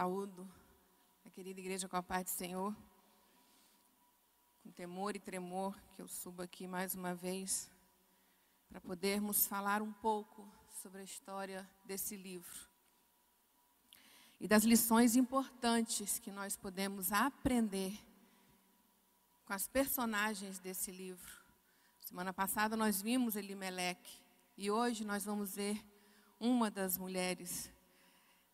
Saúdo a querida igreja com a paz do Senhor. Com temor e tremor que eu subo aqui mais uma vez para podermos falar um pouco sobre a história desse livro e das lições importantes que nós podemos aprender com as personagens desse livro. Semana passada nós vimos Elimeleque e hoje nós vamos ver uma das mulheres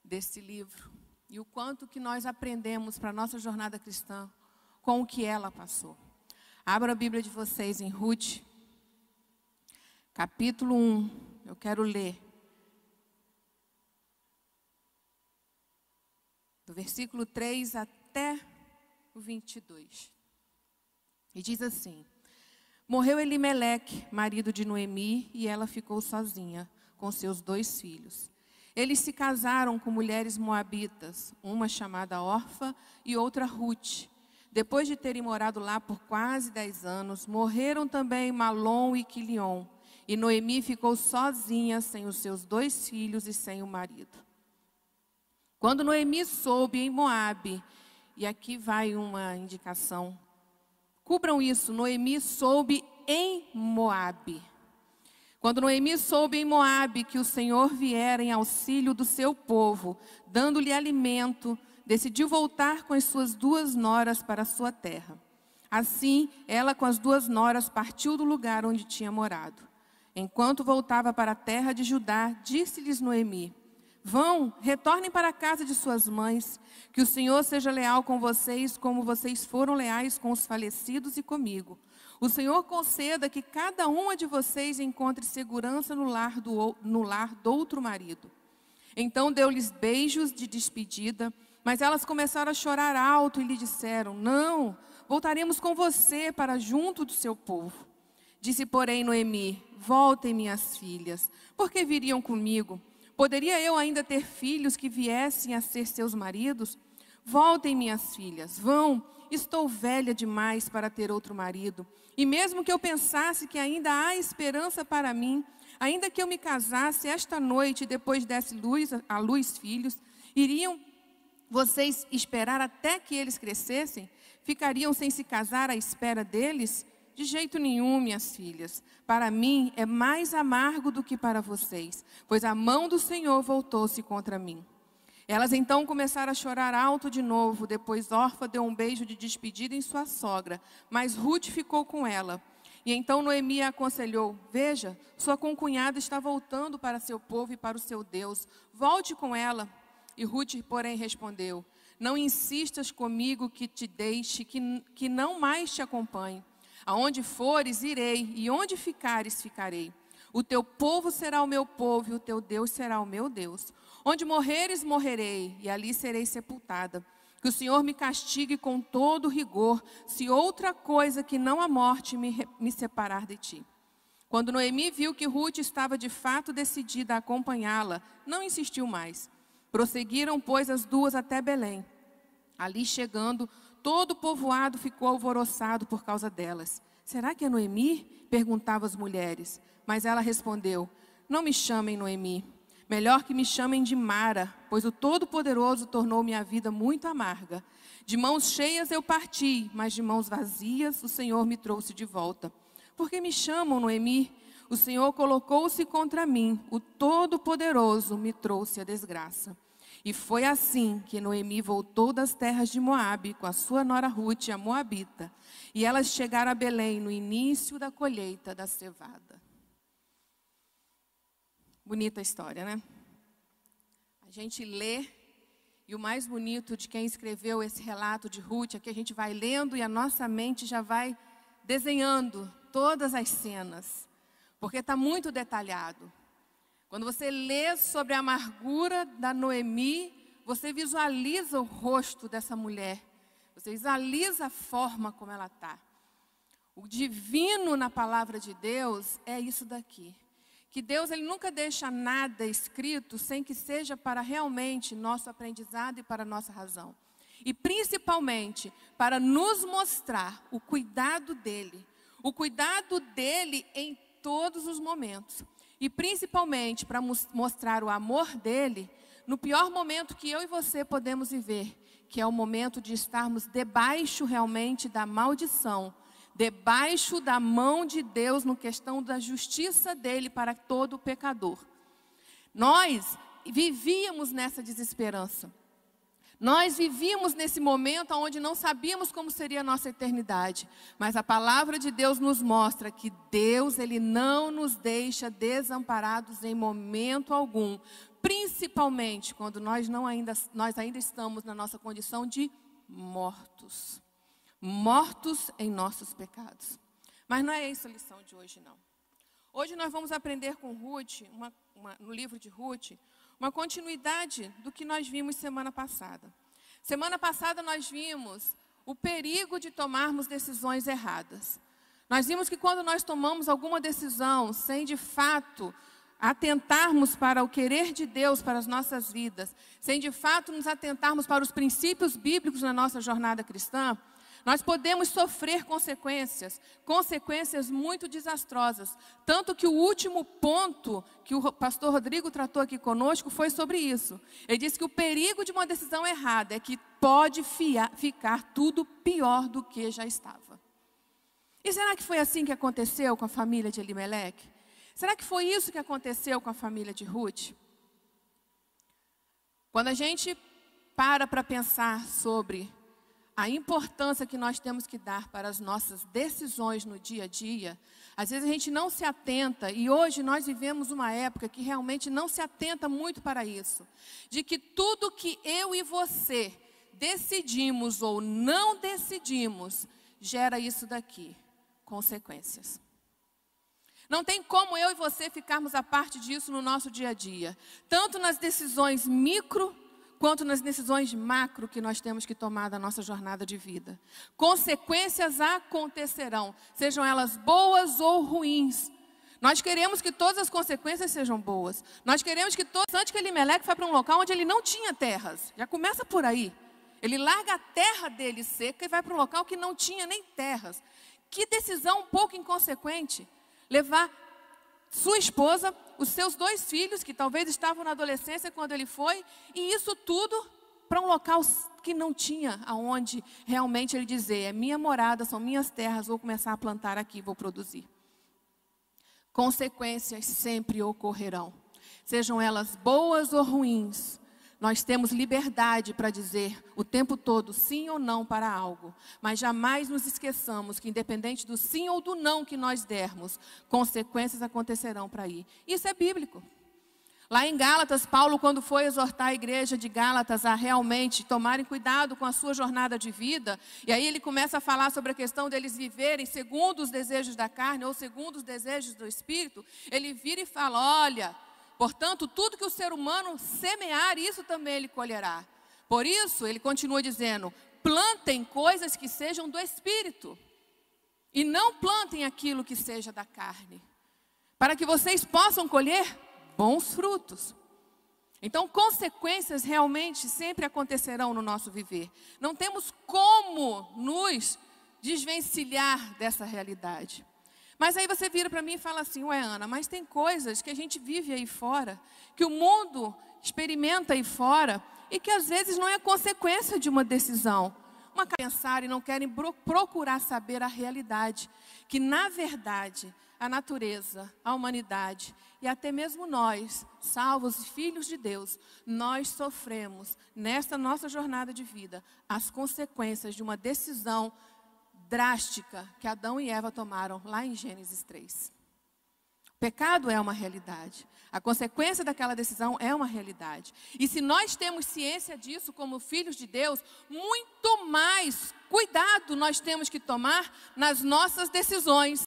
desse livro e o quanto que nós aprendemos para a nossa jornada cristã com o que ela passou. Abra a Bíblia de vocês em Ruth, capítulo 1. Eu quero ler. Do versículo 3 até o 22. E diz assim: Morreu Elimeleque, marido de Noemi, e ela ficou sozinha com seus dois filhos. Eles se casaram com mulheres moabitas, uma chamada Orfa e outra Ruth. Depois de terem morado lá por quase dez anos, morreram também Malom e Quilion. E Noemi ficou sozinha, sem os seus dois filhos e sem o marido. Quando Noemi soube em Moabe, e aqui vai uma indicação, cubram isso, Noemi soube em Moabe. Quando Noemi soube em Moabe que o Senhor viera em auxílio do seu povo, dando-lhe alimento, decidiu voltar com as suas duas noras para a sua terra. Assim, ela com as duas noras partiu do lugar onde tinha morado. Enquanto voltava para a terra de Judá, disse-lhes Noemi: Vão, retornem para a casa de suas mães, que o Senhor seja leal com vocês, como vocês foram leais com os falecidos e comigo. O Senhor conceda que cada uma de vocês encontre segurança no lar do, no lar do outro marido. Então deu-lhes beijos de despedida, mas elas começaram a chorar alto e lhe disseram: Não, voltaremos com você para junto do seu povo. Disse, porém, Noemi: Voltem, minhas filhas, porque viriam comigo? Poderia eu ainda ter filhos que viessem a ser seus maridos? Voltem, minhas filhas, vão, estou velha demais para ter outro marido. E mesmo que eu pensasse que ainda há esperança para mim, ainda que eu me casasse esta noite e depois desse luz a luz filhos, iriam vocês esperar até que eles crescessem? Ficariam sem se casar à espera deles? De jeito nenhum, minhas filhas. Para mim é mais amargo do que para vocês, pois a mão do Senhor voltou-se contra mim. Elas então começaram a chorar alto de novo. Depois Orfa deu um beijo de despedida em sua sogra, mas Ruth ficou com ela. E então Noemi a aconselhou: Veja, sua concunhada está voltando para seu povo e para o seu Deus. Volte com ela. E Ruth, porém, respondeu: Não insistas comigo que te deixe, que, que não mais te acompanhe. Aonde fores, irei, e onde ficares, ficarei. O teu povo será o meu povo, e o teu Deus será o meu Deus. Onde morreres, morrerei, e ali serei sepultada. Que o Senhor me castigue com todo rigor, se outra coisa que não a morte me, me separar de ti. Quando Noemi viu que Ruth estava de fato decidida a acompanhá-la, não insistiu mais. Prosseguiram, pois, as duas até Belém. Ali chegando, todo o povoado ficou alvoroçado por causa delas. Será que é Noemi? perguntavam as mulheres. Mas ela respondeu: Não me chamem Noemi Melhor que me chamem de Mara, pois o Todo-Poderoso tornou minha vida muito amarga. De mãos cheias eu parti, mas de mãos vazias o Senhor me trouxe de volta. Porque me chamam Noemi? O Senhor colocou-se contra mim, o Todo-Poderoso me trouxe a desgraça. E foi assim que Noemi voltou das terras de Moabe com a sua nora Ruth, a Moabita. E elas chegaram a Belém no início da colheita da cevada. Bonita história, né? A gente lê, e o mais bonito de quem escreveu esse relato de Ruth é que a gente vai lendo e a nossa mente já vai desenhando todas as cenas, porque está muito detalhado. Quando você lê sobre a amargura da Noemi, você visualiza o rosto dessa mulher, você visualiza a forma como ela está. O divino na palavra de Deus é isso daqui que Deus ele nunca deixa nada escrito sem que seja para realmente nosso aprendizado e para nossa razão. E principalmente para nos mostrar o cuidado dele, o cuidado dele em todos os momentos. E principalmente para mostrar o amor dele no pior momento que eu e você podemos viver, que é o momento de estarmos debaixo realmente da maldição, debaixo da mão de Deus no questão da justiça dele para todo pecador. Nós vivíamos nessa desesperança. Nós vivíamos nesse momento onde não sabíamos como seria a nossa eternidade, mas a palavra de Deus nos mostra que Deus, ele não nos deixa desamparados em momento algum, principalmente quando nós não ainda nós ainda estamos na nossa condição de mortos. Mortos em nossos pecados. Mas não é isso a lição de hoje não. Hoje nós vamos aprender com Ruth, uma, uma, no livro de Ruth, uma continuidade do que nós vimos semana passada. Semana passada nós vimos o perigo de tomarmos decisões erradas. Nós vimos que quando nós tomamos alguma decisão sem de fato atentarmos para o querer de Deus para as nossas vidas, sem de fato nos atentarmos para os princípios bíblicos na nossa jornada cristã, nós podemos sofrer consequências, consequências muito desastrosas. Tanto que o último ponto que o pastor Rodrigo tratou aqui conosco foi sobre isso. Ele disse que o perigo de uma decisão errada é que pode ficar tudo pior do que já estava. E será que foi assim que aconteceu com a família de Elimelec? Será que foi isso que aconteceu com a família de Ruth? Quando a gente para para pensar sobre a importância que nós temos que dar para as nossas decisões no dia a dia, às vezes a gente não se atenta, e hoje nós vivemos uma época que realmente não se atenta muito para isso, de que tudo que eu e você decidimos ou não decidimos, gera isso daqui, consequências. Não tem como eu e você ficarmos a parte disso no nosso dia a dia, tanto nas decisões micro quanto nas decisões macro que nós temos que tomar da nossa jornada de vida. Consequências acontecerão, sejam elas boas ou ruins. Nós queremos que todas as consequências sejam boas. Nós queremos que todos, antes que Elimelec vá para um local onde ele não tinha terras. Já começa por aí. Ele larga a terra dele seca e vai para um local que não tinha nem terras. Que decisão um pouco inconsequente. Levar sua esposa, os seus dois filhos, que talvez estavam na adolescência quando ele foi, e isso tudo para um local que não tinha aonde realmente ele dizer, é minha morada, são minhas terras, vou começar a plantar aqui, vou produzir. Consequências sempre ocorrerão, sejam elas boas ou ruins, nós temos liberdade para dizer o tempo todo sim ou não para algo, mas jamais nos esqueçamos que, independente do sim ou do não que nós dermos, consequências acontecerão para ir. Isso é bíblico. Lá em Gálatas, Paulo, quando foi exortar a igreja de Gálatas a realmente tomarem cuidado com a sua jornada de vida, e aí ele começa a falar sobre a questão deles viverem segundo os desejos da carne ou segundo os desejos do espírito, ele vira e fala: olha Portanto, tudo que o ser humano semear, isso também ele colherá. Por isso, ele continua dizendo: plantem coisas que sejam do espírito, e não plantem aquilo que seja da carne, para que vocês possam colher bons frutos. Então, consequências realmente sempre acontecerão no nosso viver. Não temos como nos desvencilhar dessa realidade. Mas aí você vira para mim e fala assim, ué Ana, mas tem coisas que a gente vive aí fora, que o mundo experimenta aí fora, e que às vezes não é consequência de uma decisão. Uma pensar e não querem procurar saber a realidade, que na verdade a natureza, a humanidade e até mesmo nós, salvos e filhos de Deus, nós sofremos nesta nossa jornada de vida as consequências de uma decisão drástica que Adão e Eva tomaram lá em Gênesis 3. O pecado é uma realidade. A consequência daquela decisão é uma realidade. E se nós temos ciência disso como filhos de Deus, muito mais cuidado nós temos que tomar nas nossas decisões.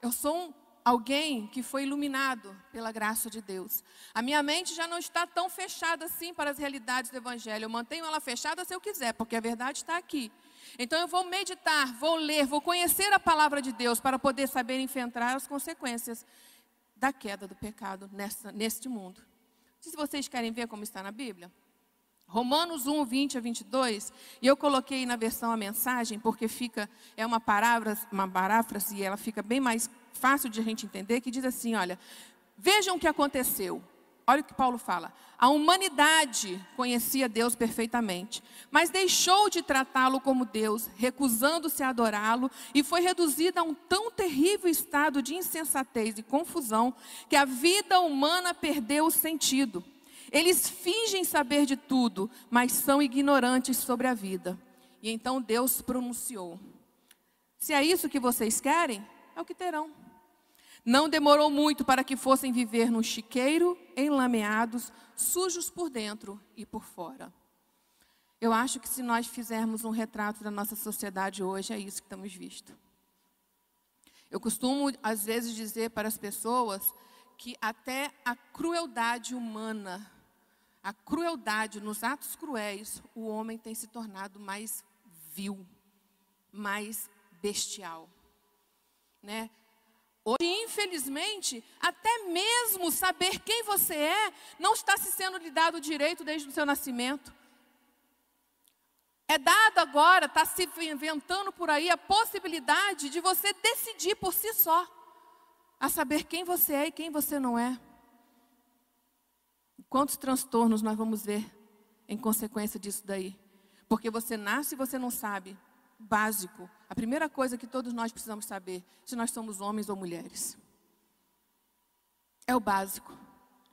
Eu sou um, alguém que foi iluminado pela graça de Deus. A minha mente já não está tão fechada assim para as realidades do Evangelho. Eu mantenho ela fechada se eu quiser, porque a verdade está aqui. Então eu vou meditar, vou ler, vou conhecer a palavra de Deus para poder saber enfrentar as consequências da queda do pecado nessa, neste mundo. Se vocês querem ver como está na Bíblia, Romanos 1, 20 a 22, e eu coloquei na versão a mensagem, porque fica, é uma palavra, uma paráfrase, e ela fica bem mais fácil de a gente entender, que diz assim, olha, vejam o que aconteceu. Olha o que Paulo fala. A humanidade conhecia Deus perfeitamente, mas deixou de tratá-lo como Deus, recusando-se a adorá-lo, e foi reduzida a um tão terrível estado de insensatez e confusão que a vida humana perdeu o sentido. Eles fingem saber de tudo, mas são ignorantes sobre a vida. E então Deus pronunciou: Se é isso que vocês querem, é o que terão. Não demorou muito para que fossem viver no chiqueiro, enlameados, sujos por dentro e por fora. Eu acho que se nós fizermos um retrato da nossa sociedade hoje, é isso que estamos visto. Eu costumo, às vezes, dizer para as pessoas que até a crueldade humana, a crueldade nos atos cruéis, o homem tem se tornado mais vil, mais bestial. Né? Hoje, infelizmente, até mesmo saber quem você é não está se sendo lhe dado direito desde o seu nascimento. É dado agora, está se inventando por aí a possibilidade de você decidir por si só a saber quem você é e quem você não é. Quantos transtornos nós vamos ver em consequência disso daí? Porque você nasce e você não sabe básico, a primeira coisa que todos nós precisamos saber, se nós somos homens ou mulheres. É o básico.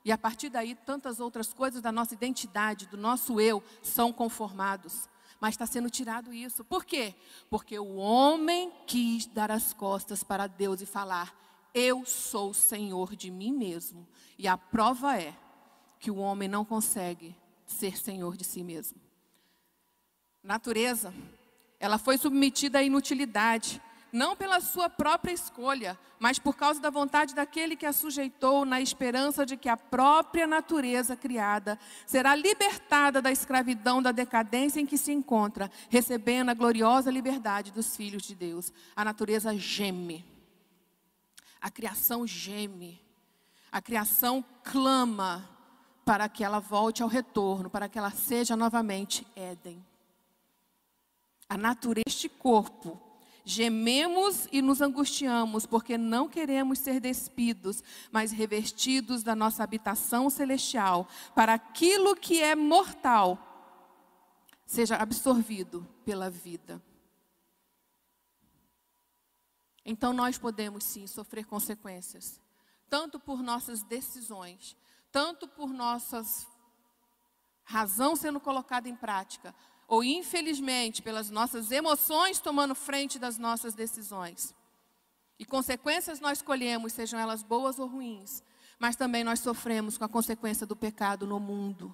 E a partir daí, tantas outras coisas da nossa identidade, do nosso eu, são conformados. Mas está sendo tirado isso. Por quê? Porque o homem quis dar as costas para Deus e falar: Eu sou Senhor de mim mesmo. E a prova é que o homem não consegue ser senhor de si mesmo. Natureza ela foi submetida à inutilidade, não pela sua própria escolha, mas por causa da vontade daquele que a sujeitou, na esperança de que a própria natureza criada será libertada da escravidão da decadência em que se encontra, recebendo a gloriosa liberdade dos filhos de Deus. A natureza geme. A criação geme. A criação clama para que ela volte ao retorno, para que ela seja novamente Éden a natureza deste corpo. Gememos e nos angustiamos, porque não queremos ser despidos, mas revestidos da nossa habitação celestial, para aquilo que é mortal seja absorvido pela vida. Então nós podemos sim sofrer consequências, tanto por nossas decisões, tanto por nossas razão sendo colocada em prática, ou infelizmente pelas nossas emoções tomando frente das nossas decisões. E consequências nós colhemos, sejam elas boas ou ruins, mas também nós sofremos com a consequência do pecado no mundo.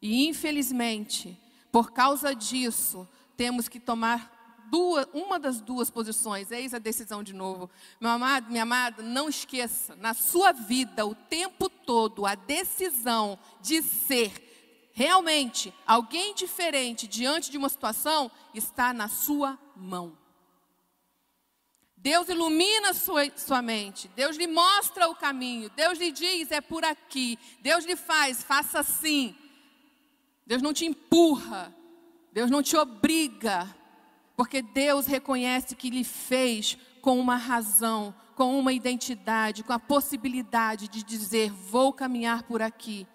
E infelizmente, por causa disso, temos que tomar duas, uma das duas posições. Eis a decisão de novo. Meu amado, minha amada, não esqueça, na sua vida, o tempo todo, a decisão de ser realmente alguém diferente diante de uma situação está na sua mão. Deus ilumina sua, sua mente, Deus lhe mostra o caminho, Deus lhe diz é por aqui, Deus lhe faz, faça assim. Deus não te empurra, Deus não te obriga, porque Deus reconhece que lhe fez com uma razão, com uma identidade, com a possibilidade de dizer: vou caminhar por aqui.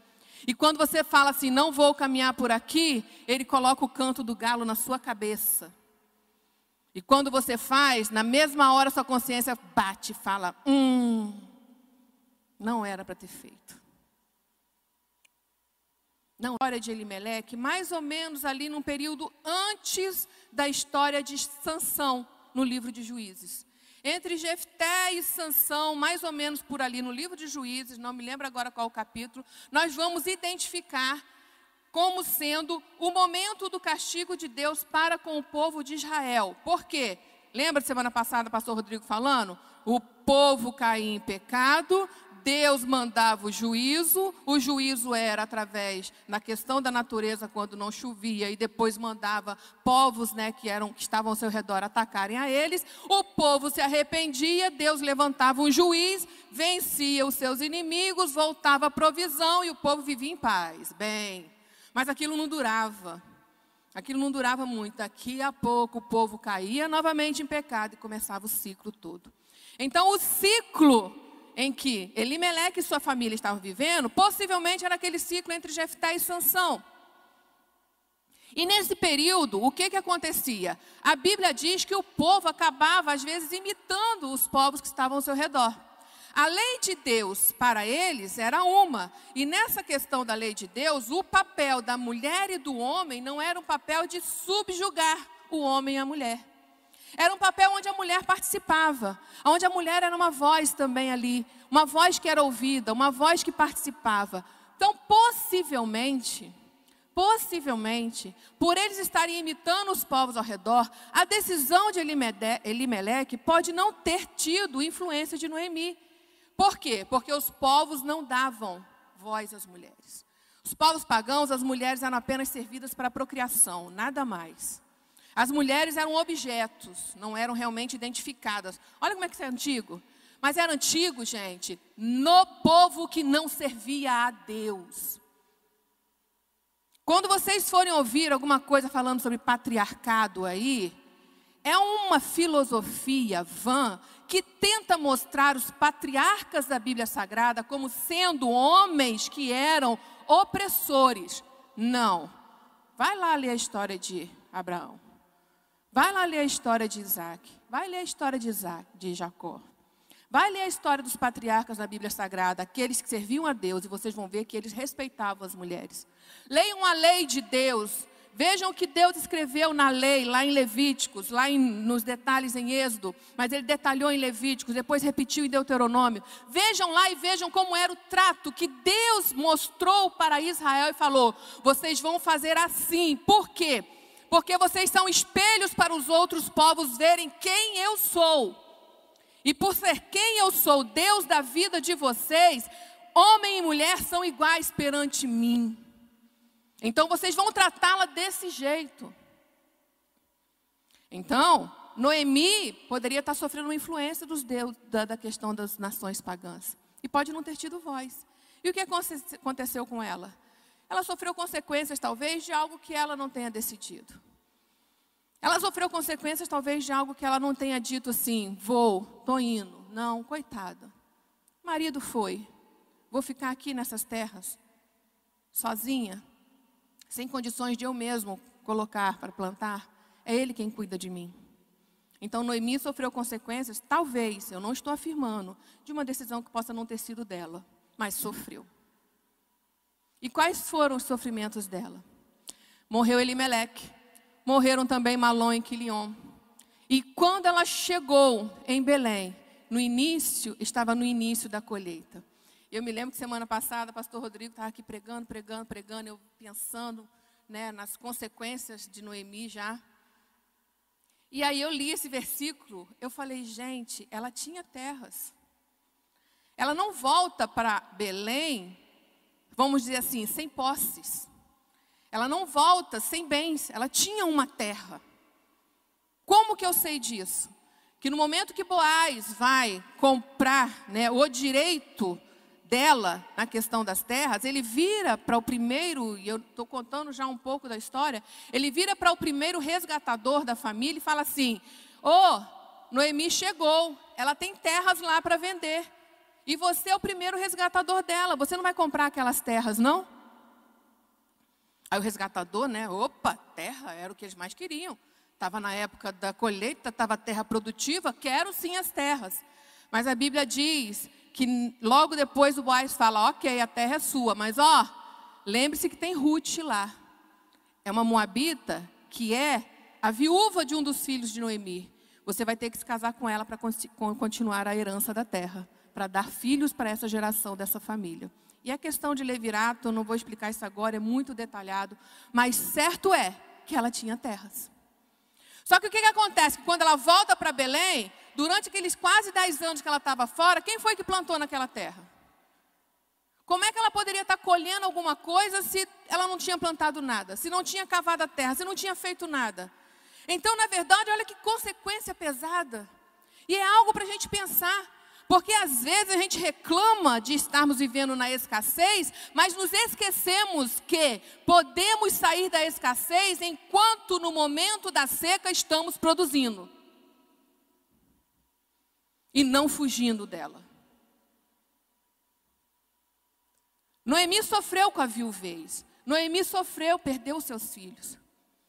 E quando você fala assim, não vou caminhar por aqui, ele coloca o canto do galo na sua cabeça. E quando você faz, na mesma hora sua consciência bate e fala: hum, não era para ter feito. Não, a história de Elimeleque, mais ou menos ali num período antes da história de Sansão, no livro de Juízes. Entre Jefté e Sansão, mais ou menos por ali no livro de Juízes, não me lembro agora qual o capítulo, nós vamos identificar como sendo o momento do castigo de Deus para com o povo de Israel. Por quê? Lembra semana passada, pastor Rodrigo falando? O povo caía em pecado, Deus mandava o juízo, o juízo era através na questão da natureza quando não chovia e depois mandava povos, né, que eram que estavam ao seu redor atacarem a eles. O povo se arrependia, Deus levantava um juiz, vencia os seus inimigos, voltava a provisão e o povo vivia em paz. Bem, mas aquilo não durava. Aquilo não durava muito. Daqui a pouco o povo caía novamente em pecado e começava o ciclo todo. Então o ciclo em que Elimeleque e sua família estavam vivendo, possivelmente era aquele ciclo entre Jefté e Sansão. E nesse período, o que, que acontecia? A Bíblia diz que o povo acabava, às vezes, imitando os povos que estavam ao seu redor. A lei de Deus para eles era uma, e nessa questão da lei de Deus, o papel da mulher e do homem não era um papel de subjugar o homem e a mulher. Era um papel onde a mulher participava, onde a mulher era uma voz também ali, uma voz que era ouvida, uma voz que participava. Então, possivelmente, possivelmente, por eles estarem imitando os povos ao redor, a decisão de Elimeleque pode não ter tido influência de Noemi. Por quê? Porque os povos não davam voz às mulheres. Os povos pagãos, as mulheres eram apenas servidas para a procriação, nada mais. As mulheres eram objetos, não eram realmente identificadas. Olha como é que isso é antigo. Mas era antigo, gente, no povo que não servia a Deus. Quando vocês forem ouvir alguma coisa falando sobre patriarcado aí, é uma filosofia vã que tenta mostrar os patriarcas da Bíblia Sagrada como sendo homens que eram opressores. Não. Vai lá ler a história de Abraão. Vai lá ler a história de Isaac. Vai ler a história de Isaac, de Jacó. Vai ler a história dos patriarcas da Bíblia Sagrada, aqueles que serviam a Deus, e vocês vão ver que eles respeitavam as mulheres. Leiam a lei de Deus. Vejam o que Deus escreveu na lei, lá em Levíticos, lá em, nos detalhes em Êxodo, mas ele detalhou em Levíticos, depois repetiu em Deuteronômio. Vejam lá e vejam como era o trato que Deus mostrou para Israel e falou: vocês vão fazer assim. Por quê? Porque vocês são espelhos para os outros povos verem quem eu sou. E por ser quem eu sou, Deus da vida de vocês, homem e mulher são iguais perante mim. Então vocês vão tratá-la desse jeito. Então, Noemi poderia estar sofrendo uma influência dos deus, da, da questão das nações pagãs. E pode não ter tido voz. E o que aconteceu com ela? Ela sofreu consequências, talvez, de algo que ela não tenha decidido. Ela sofreu consequências, talvez, de algo que ela não tenha dito assim: vou, estou indo. Não, coitada. Marido foi. Vou ficar aqui nessas terras, sozinha, sem condições de eu mesmo colocar para plantar. É ele quem cuida de mim. Então, Noemi sofreu consequências, talvez, eu não estou afirmando, de uma decisão que possa não ter sido dela, mas sofreu. E quais foram os sofrimentos dela? Morreu Elimeleque, morreram também Malom e Quilion. E quando ela chegou em Belém, no início, estava no início da colheita. Eu me lembro que semana passada, o pastor Rodrigo estava aqui pregando, pregando, pregando, eu pensando né, nas consequências de Noemi já. E aí eu li esse versículo, eu falei, gente, ela tinha terras. Ela não volta para Belém vamos dizer assim, sem posses. Ela não volta sem bens, ela tinha uma terra. Como que eu sei disso? Que no momento que Boaz vai comprar né, o direito dela na questão das terras, ele vira para o primeiro, e eu estou contando já um pouco da história, ele vira para o primeiro resgatador da família e fala assim: Ô, oh, Noemi chegou, ela tem terras lá para vender. E você é o primeiro resgatador dela. Você não vai comprar aquelas terras, não? Aí o resgatador, né? Opa, terra era o que eles mais queriam. Estava na época da colheita, estava terra produtiva, quero sim as terras. Mas a Bíblia diz que logo depois o Boaz fala: ok, a terra é sua, mas ó, lembre-se que tem Ruth lá. É uma moabita que é a viúva de um dos filhos de Noemi. Você vai ter que se casar com ela para continuar a herança da terra para dar filhos para essa geração dessa família. E a questão de Levirato, eu não vou explicar isso agora, é muito detalhado, mas certo é que ela tinha terras. Só que o que, que acontece? Quando ela volta para Belém, durante aqueles quase 10 anos que ela estava fora, quem foi que plantou naquela terra? Como é que ela poderia estar colhendo alguma coisa se ela não tinha plantado nada, se não tinha cavado a terra, se não tinha feito nada? Então, na verdade, olha que consequência pesada. E é algo para a gente pensar. Porque às vezes a gente reclama de estarmos vivendo na escassez, mas nos esquecemos que podemos sair da escassez enquanto no momento da seca estamos produzindo. E não fugindo dela. Noemi sofreu com a viuvez. Noemi sofreu, perdeu seus filhos.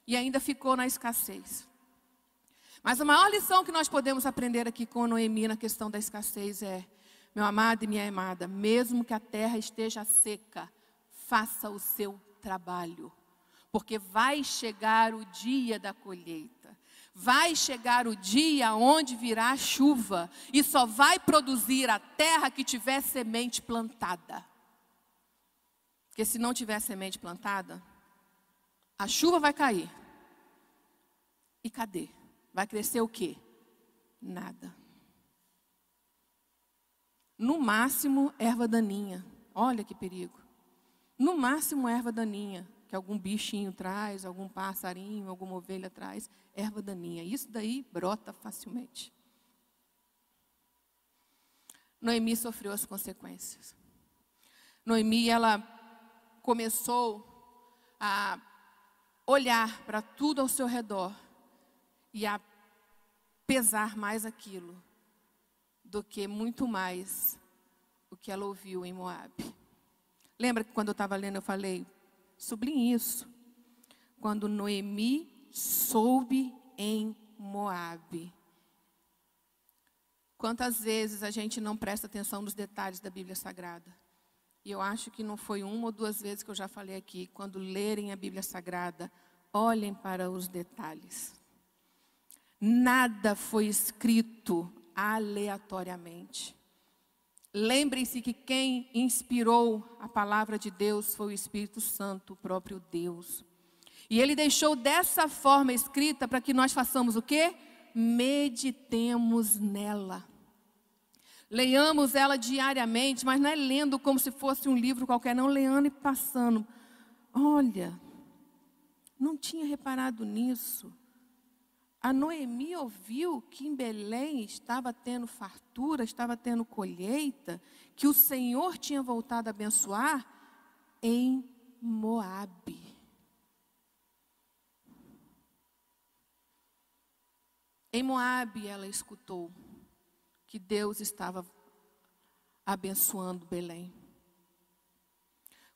E ainda ficou na escassez. Mas a maior lição que nós podemos aprender aqui com Noemi na questão da escassez é: meu amado e minha amada, mesmo que a terra esteja seca, faça o seu trabalho, porque vai chegar o dia da colheita. Vai chegar o dia onde virá chuva e só vai produzir a terra que tiver semente plantada. Porque se não tiver semente plantada, a chuva vai cair. E cadê? Vai crescer o quê? Nada. No máximo, erva daninha. Olha que perigo. No máximo, erva daninha, que algum bichinho traz, algum passarinho, alguma ovelha traz, erva daninha. Isso daí brota facilmente. Noemi sofreu as consequências. Noemi, ela começou a olhar para tudo ao seu redor e a pesar mais aquilo do que muito mais o que ela ouviu em Moab. Lembra que quando eu estava lendo eu falei, sublinhe isso. Quando Noemi soube em Moab. Quantas vezes a gente não presta atenção nos detalhes da Bíblia Sagrada? E eu acho que não foi uma ou duas vezes que eu já falei aqui. Quando lerem a Bíblia Sagrada, olhem para os detalhes. Nada foi escrito aleatoriamente. Lembrem-se que quem inspirou a palavra de Deus foi o Espírito Santo, o próprio Deus. E ele deixou dessa forma escrita para que nós façamos o quê? Meditemos nela. Leiamos ela diariamente, mas não é lendo como se fosse um livro qualquer, não, lendo e passando. Olha, não tinha reparado nisso. A Noemi ouviu que em Belém estava tendo fartura, estava tendo colheita, que o Senhor tinha voltado a abençoar em Moabe. Em Moabe ela escutou que Deus estava abençoando Belém.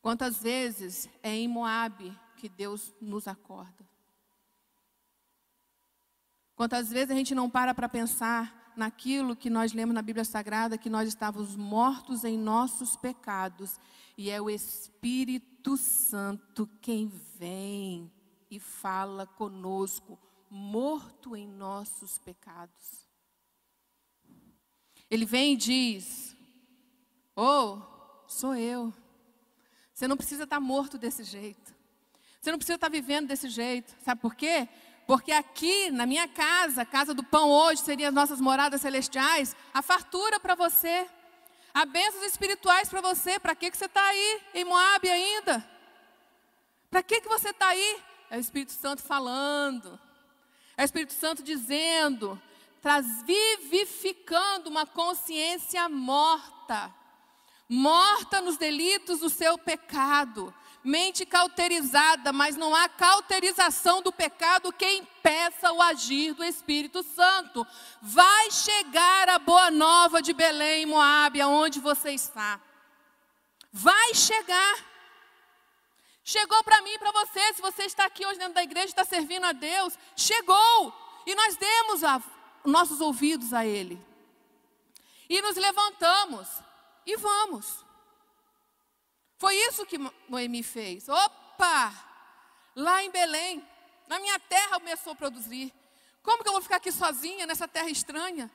Quantas vezes é em Moabe que Deus nos acorda? Quantas vezes a gente não para para pensar naquilo que nós lemos na Bíblia Sagrada, que nós estávamos mortos em nossos pecados, e é o Espírito Santo quem vem e fala conosco, morto em nossos pecados. Ele vem e diz: Oh, sou eu. Você não precisa estar morto desse jeito. Você não precisa estar vivendo desse jeito. Sabe por quê? Porque aqui na minha casa, casa do pão hoje, seriam as nossas moradas celestiais, a fartura para você, a bênçãos espirituais para você. Para que, que você está aí em Moab ainda? Para que, que você está aí? É o Espírito Santo falando, é o Espírito Santo dizendo, traz vivificando uma consciência morta, morta nos delitos do seu pecado, mente cauterizada, mas não há cauterização do pecado que impeça o agir do Espírito Santo. Vai chegar a boa nova de Belém, Moab, aonde você está. Vai chegar. Chegou para mim e para você, se você está aqui hoje dentro da igreja, está servindo a Deus, chegou. E nós demos a, nossos ouvidos a Ele. E nos levantamos e vamos. Foi isso que Noemi fez. Opa! Lá em Belém, na minha terra começou a produzir. Como que eu vou ficar aqui sozinha nessa terra estranha?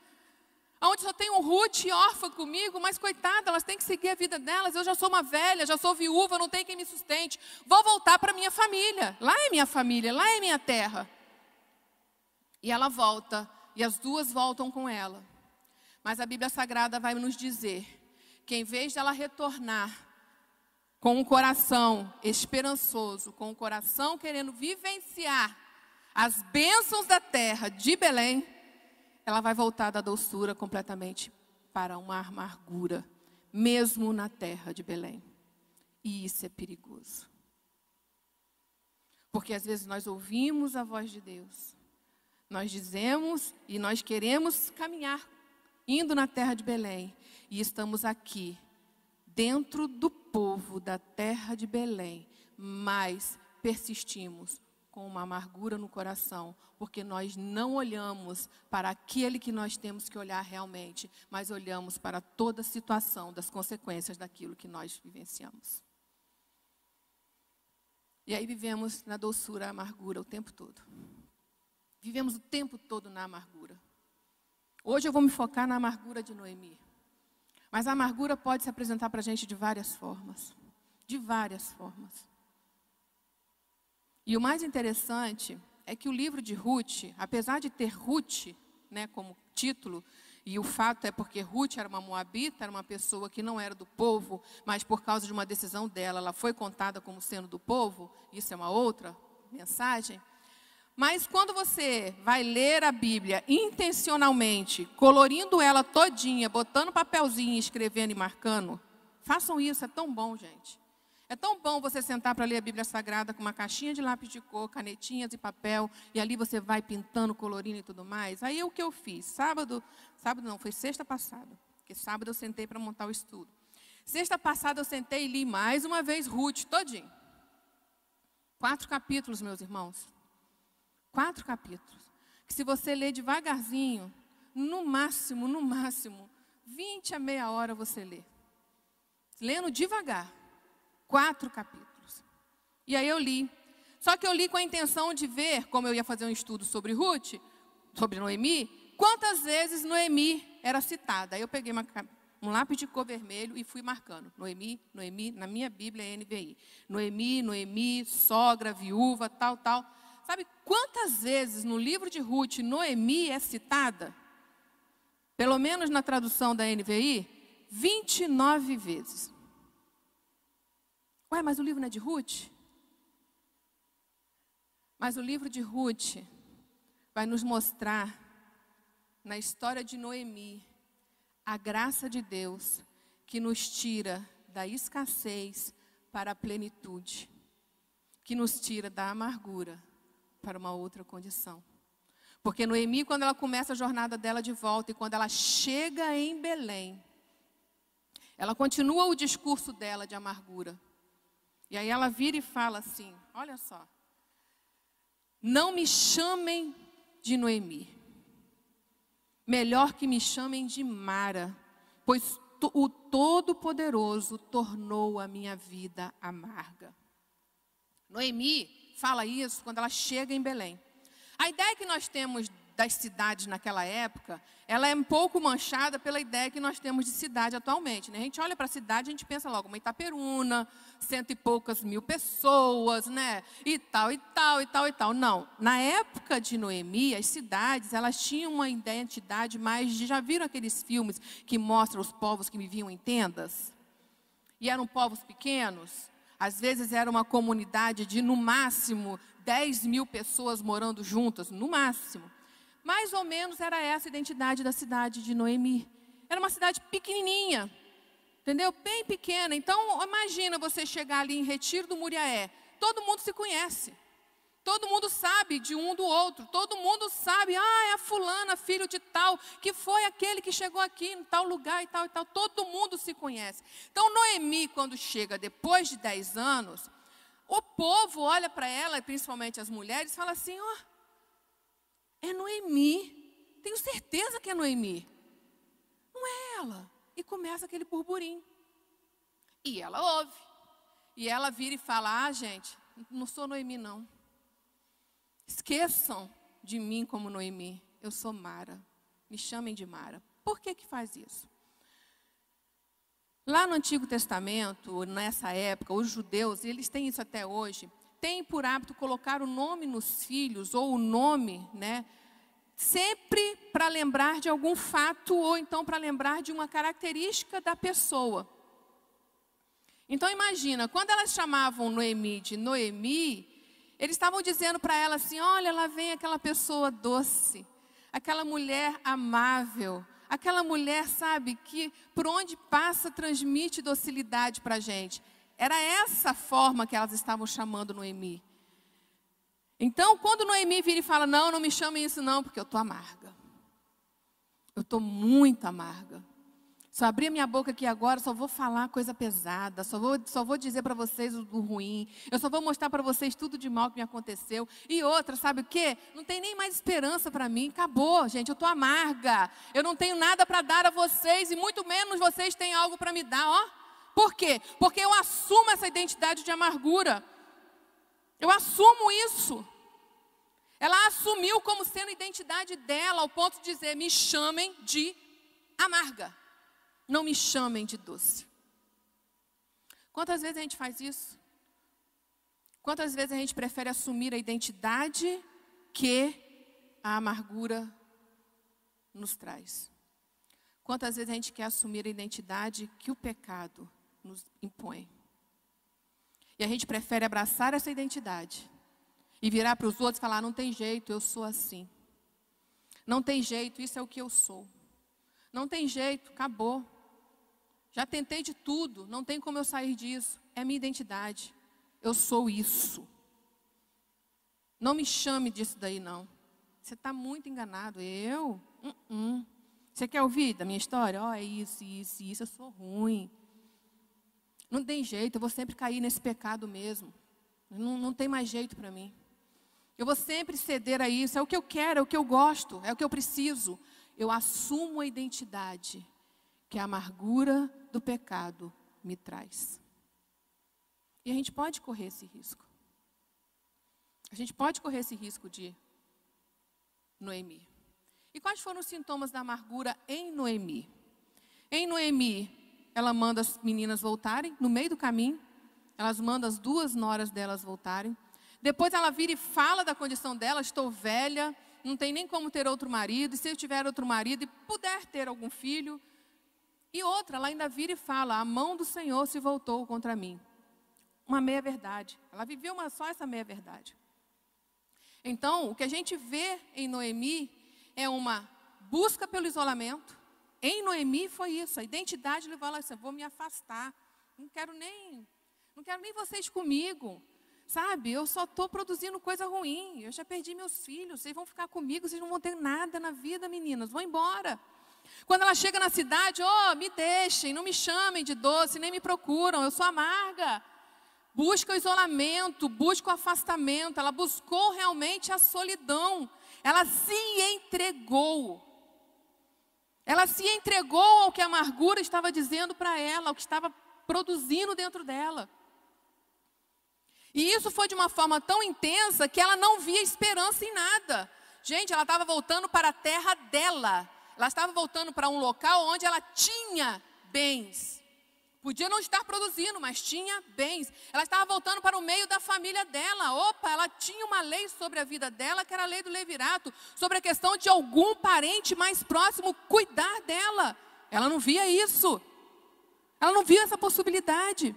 Onde só tem um Ruth órfã comigo, mas coitada, elas têm que seguir a vida delas. Eu já sou uma velha, já sou viúva, não tenho quem me sustente. Vou voltar para minha família. Lá é minha família, lá é minha terra. E ela volta, e as duas voltam com ela. Mas a Bíblia Sagrada vai nos dizer que em vez dela retornar com um coração esperançoso, com um coração querendo vivenciar as bênçãos da terra de Belém, ela vai voltar da doçura completamente para uma amargura, mesmo na terra de Belém. E isso é perigoso. Porque às vezes nós ouvimos a voz de Deus, nós dizemos e nós queremos caminhar indo na terra de Belém, e estamos aqui, dentro do povo da terra de Belém, mas persistimos com uma amargura no coração, porque nós não olhamos para aquele que nós temos que olhar realmente, mas olhamos para toda a situação das consequências daquilo que nós vivenciamos. E aí vivemos na doçura, amargura o tempo todo. Vivemos o tempo todo na amargura. Hoje eu vou me focar na amargura de Noemi. Mas a amargura pode se apresentar para a gente de várias formas. De várias formas. E o mais interessante é que o livro de Ruth, apesar de ter Ruth né, como título, e o fato é porque Ruth era uma moabita, era uma pessoa que não era do povo, mas por causa de uma decisão dela, ela foi contada como sendo do povo, isso é uma outra mensagem. Mas quando você vai ler a Bíblia intencionalmente, colorindo ela todinha, botando papelzinho, escrevendo e marcando, façam isso, é tão bom, gente. É tão bom você sentar para ler a Bíblia Sagrada com uma caixinha de lápis de cor, canetinhas e papel, e ali você vai pintando, colorindo e tudo mais. Aí o que eu fiz? Sábado, sábado não, foi sexta passada, porque sábado eu sentei para montar o estudo. Sexta passada eu sentei e li mais uma vez Ruth, todinho. Quatro capítulos, meus irmãos. Quatro capítulos. Que se você ler devagarzinho, no máximo, no máximo, 20 a meia hora você lê. Lendo devagar quatro capítulos. E aí eu li. Só que eu li com a intenção de ver, como eu ia fazer um estudo sobre Ruth, sobre Noemi, quantas vezes Noemi era citada. Aí eu peguei uma, um lápis de cor vermelho e fui marcando. Noemi, Noemi, na minha Bíblia é NVI. Noemi, Noemi, sogra, viúva, tal, tal. Sabe quantas vezes no livro de Ruth Noemi é citada? Pelo menos na tradução da NVI, 29 vezes. Ué, mas o livro não é de Ruth? Mas o livro de Ruth vai nos mostrar, na história de Noemi, a graça de Deus que nos tira da escassez para a plenitude, que nos tira da amargura para uma outra condição. Porque Noemi, quando ela começa a jornada dela de volta e quando ela chega em Belém, ela continua o discurso dela de amargura. E aí ela vira e fala assim: Olha só, não me chamem de Noemi, melhor que me chamem de Mara, pois o Todo-Poderoso tornou a minha vida amarga. Noemi fala isso quando ela chega em Belém. A ideia que nós temos das cidades naquela época, ela é um pouco manchada pela ideia que nós temos de cidade atualmente. Né? A gente olha para a cidade, a gente pensa logo uma Itaperuna, cento e poucas mil pessoas, né? E tal, e tal, e tal, e tal. Não. Na época de Noemi, as cidades, elas tinham uma identidade mais de... Já viram aqueles filmes que mostram os povos que viviam em tendas? E eram povos pequenos? Às vezes era uma comunidade de, no máximo, 10 mil pessoas morando juntas, no máximo. Mais ou menos era essa a identidade da cidade de Noemi. Era uma cidade pequenininha, entendeu? Bem pequena. Então, imagina você chegar ali em Retiro do Muriaé. Todo mundo se conhece. Todo mundo sabe de um do outro. Todo mundo sabe, ah, é a fulana, filho de tal, que foi aquele que chegou aqui em tal lugar e tal e tal. Todo mundo se conhece. Então, Noemi, quando chega depois de 10 anos, o povo olha para ela, principalmente as mulheres, e fala assim: ó, oh, é Noemi. Tenho certeza que é Noemi. Não é ela. E começa aquele burburinho. E ela ouve. E ela vira e fala: Ah, gente, não sou Noemi, não. Esqueçam de mim como Noemi. Eu sou Mara. Me chamem de Mara. Por que que faz isso? Lá no Antigo Testamento, nessa época, os judeus, eles têm isso até hoje, tem por hábito colocar o nome nos filhos, ou o nome, né? Sempre para lembrar de algum fato, ou então para lembrar de uma característica da pessoa. Então imagina, quando elas chamavam Noemi de Noemi, eles estavam dizendo para ela assim: olha, lá vem aquela pessoa doce, aquela mulher amável, aquela mulher, sabe, que por onde passa transmite docilidade para a gente. Era essa forma que elas estavam chamando Noemi. Então, quando Noemi vira e fala: Não, não me chame isso, não, porque eu estou amarga. Eu estou muito amarga. Se eu abrir a minha boca aqui agora, só vou falar coisa pesada, só vou, só vou dizer para vocês o, o, ruim, eu só vou mostrar para vocês tudo de mal que me aconteceu. E outra, sabe o quê? Não tem nem mais esperança para mim, acabou, gente, eu estou amarga. Eu não tenho nada para dar a vocês e muito menos vocês têm algo para me dar, ó. Por quê? Porque eu assumo essa identidade de amargura. Eu assumo isso. Ela assumiu como sendo identidade dela, ao ponto de dizer: me chamem de amarga, não me chamem de doce. Quantas vezes a gente faz isso? Quantas vezes a gente prefere assumir a identidade que a amargura nos traz? Quantas vezes a gente quer assumir a identidade que o pecado nos impõe? E a gente prefere abraçar essa identidade e virar para os outros e falar: não tem jeito, eu sou assim. Não tem jeito, isso é o que eu sou. Não tem jeito, acabou. Já tentei de tudo, não tem como eu sair disso. É minha identidade. Eu sou isso. Não me chame disso daí, não. Você está muito enganado. Eu? Uh -uh. Você quer ouvir da minha história? Ó, oh, é isso, isso, isso. Eu sou ruim. Não tem jeito, eu vou sempre cair nesse pecado mesmo. Não, não tem mais jeito para mim. Eu vou sempre ceder a isso. É o que eu quero, é o que eu gosto, é o que eu preciso. Eu assumo a identidade que a amargura do pecado me traz. E a gente pode correr esse risco. A gente pode correr esse risco de Noemi. E quais foram os sintomas da amargura em Noemi? Em Noemi, ela manda as meninas voltarem, no meio do caminho, elas mandam as duas noras delas voltarem. Depois ela vira e fala da condição dela: estou velha, não tem nem como ter outro marido, e se eu tiver outro marido e puder ter algum filho. E outra, ela ainda vira e fala: a mão do Senhor se voltou contra mim. Uma meia-verdade. Ela viveu uma, só essa meia-verdade. Então, o que a gente vê em Noemi é uma busca pelo isolamento. Em Noemi foi isso, a identidade levou ela assim, vou me afastar. Não quero nem, não quero nem vocês comigo. Sabe, eu só estou produzindo coisa ruim. Eu já perdi meus filhos. Vocês vão ficar comigo, vocês não vão ter nada na vida, meninas. Vão embora. Quando ela chega na cidade, oh, me deixem, não me chamem de doce, nem me procuram, eu sou amarga. Busca o isolamento, busca o afastamento. Ela buscou realmente a solidão. Ela se entregou. Ela se entregou ao que a amargura estava dizendo para ela, ao que estava produzindo dentro dela. E isso foi de uma forma tão intensa que ela não via esperança em nada. Gente, ela estava voltando para a terra dela. Ela estava voltando para um local onde ela tinha bens. Podia não estar produzindo, mas tinha bens. Ela estava voltando para o meio da família dela. Opa, ela tinha uma lei sobre a vida dela, que era a lei do levirato, sobre a questão de algum parente mais próximo cuidar dela. Ela não via isso. Ela não via essa possibilidade.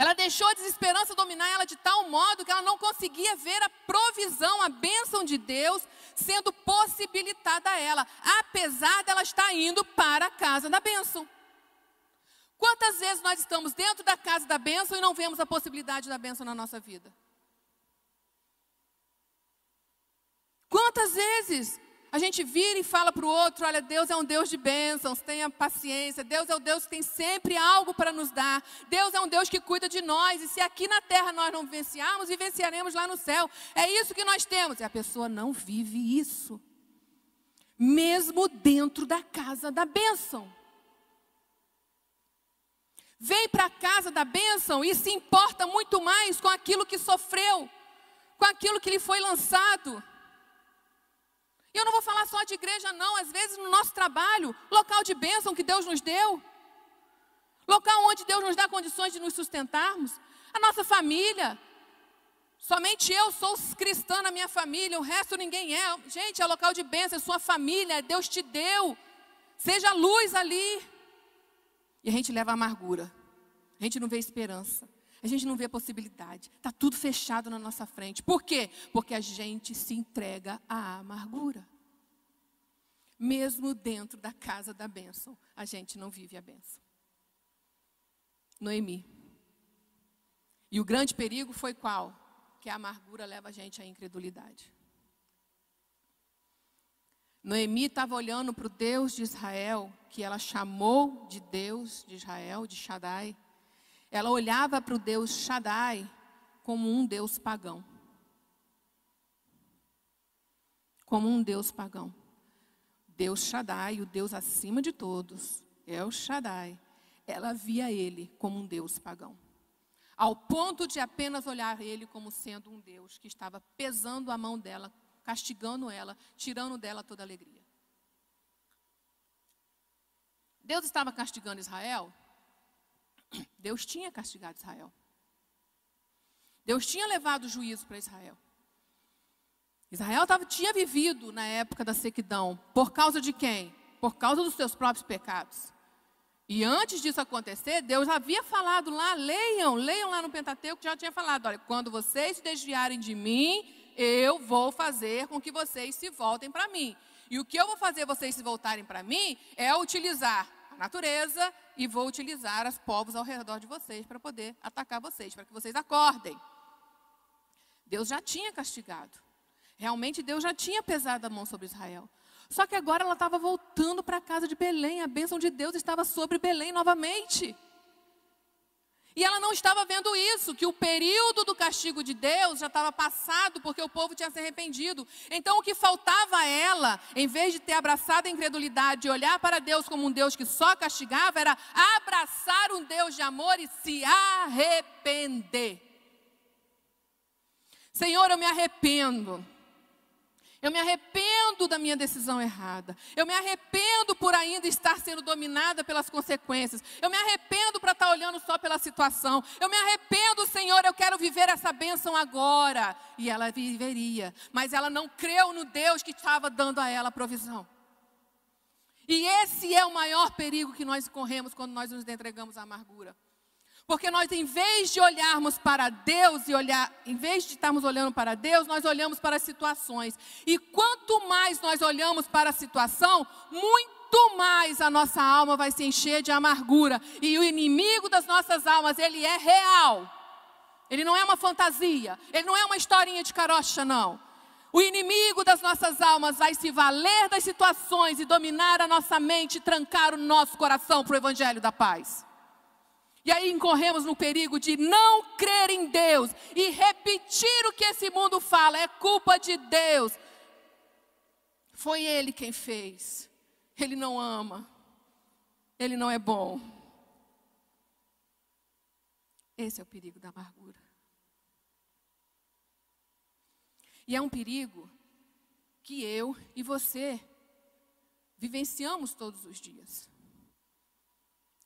Ela deixou a desesperança dominar ela de tal modo que ela não conseguia ver a provisão, a bênção de Deus sendo possibilitada a ela, apesar dela estar indo para a casa da bênção. Quantas vezes nós estamos dentro da casa da bênção e não vemos a possibilidade da bênção na nossa vida? Quantas vezes a gente vira e fala para o outro: olha, Deus é um Deus de bênçãos, tenha paciência. Deus é o Deus que tem sempre algo para nos dar. Deus é um Deus que cuida de nós. E se aqui na terra nós não vivenciarmos, vivenciaremos lá no céu. É isso que nós temos. E a pessoa não vive isso, mesmo dentro da casa da bênção. Vem para a casa da bênção e se importa muito mais com aquilo que sofreu, com aquilo que lhe foi lançado. E eu não vou falar só de igreja, não. Às vezes no nosso trabalho, local de bênção que Deus nos deu, local onde Deus nos dá condições de nos sustentarmos, a nossa família. Somente eu sou cristã na minha família, o resto ninguém é. Gente, é local de bênção, é sua família, Deus te deu. Seja luz ali. E a gente leva amargura. A gente não vê esperança. A gente não vê possibilidade. Está tudo fechado na nossa frente. Por quê? Porque a gente se entrega à amargura. Mesmo dentro da casa da bênção, a gente não vive a bênção. Noemi. E o grande perigo foi qual? Que a amargura leva a gente à incredulidade. Noemi estava olhando para o Deus de Israel, que ela chamou de Deus de Israel, de Shaddai. Ela olhava para o Deus Shaddai como um Deus pagão. Como um Deus pagão. Deus Shaddai, o Deus acima de todos, é o Shaddai. Ela via ele como um Deus pagão. Ao ponto de apenas olhar ele como sendo um Deus que estava pesando a mão dela, castigando ela, tirando dela toda a alegria. Deus estava castigando Israel? Deus tinha castigado Israel. Deus tinha levado juízo para Israel. Israel tava, tinha vivido na época da sequidão. Por causa de quem? Por causa dos seus próprios pecados. E antes disso acontecer, Deus havia falado lá, leiam, leiam lá no Pentateuco, já tinha falado: olha, quando vocês se desviarem de mim, eu vou fazer com que vocês se voltem para mim. E o que eu vou fazer vocês se voltarem para mim é utilizar a natureza e vou utilizar os povos ao redor de vocês para poder atacar vocês, para que vocês acordem. Deus já tinha castigado. Realmente Deus já tinha pesado a mão sobre Israel. Só que agora ela estava voltando para a casa de Belém. A bênção de Deus estava sobre Belém novamente. E ela não estava vendo isso, que o período do castigo de Deus já estava passado, porque o povo tinha se arrependido. Então o que faltava a ela, em vez de ter abraçado a incredulidade e olhar para Deus como um Deus que só castigava, era abraçar um Deus de amor e se arrepender. Senhor, eu me arrependo. Eu me arrependo da minha decisão errada. Eu me arrependo por ainda estar sendo dominada pelas consequências. Eu me arrependo para estar olhando só pela situação. Eu me arrependo, Senhor, eu quero viver essa bênção agora. E ela viveria. Mas ela não creu no Deus que estava dando a ela a provisão. E esse é o maior perigo que nós corremos quando nós nos entregamos à amargura. Porque nós, em vez de olharmos para Deus e olhar, em vez de estarmos olhando para Deus, nós olhamos para as situações. E quanto mais nós olhamos para a situação, muito mais a nossa alma vai se encher de amargura. E o inimigo das nossas almas, ele é real. Ele não é uma fantasia, ele não é uma historinha de carocha, não. O inimigo das nossas almas vai se valer das situações e dominar a nossa mente, trancar o nosso coração para o evangelho da paz. E aí incorremos no perigo de não crer em Deus e repetir o que esse mundo fala, é culpa de Deus. Foi Ele quem fez. Ele não ama. Ele não é bom. Esse é o perigo da amargura. E é um perigo que eu e você vivenciamos todos os dias.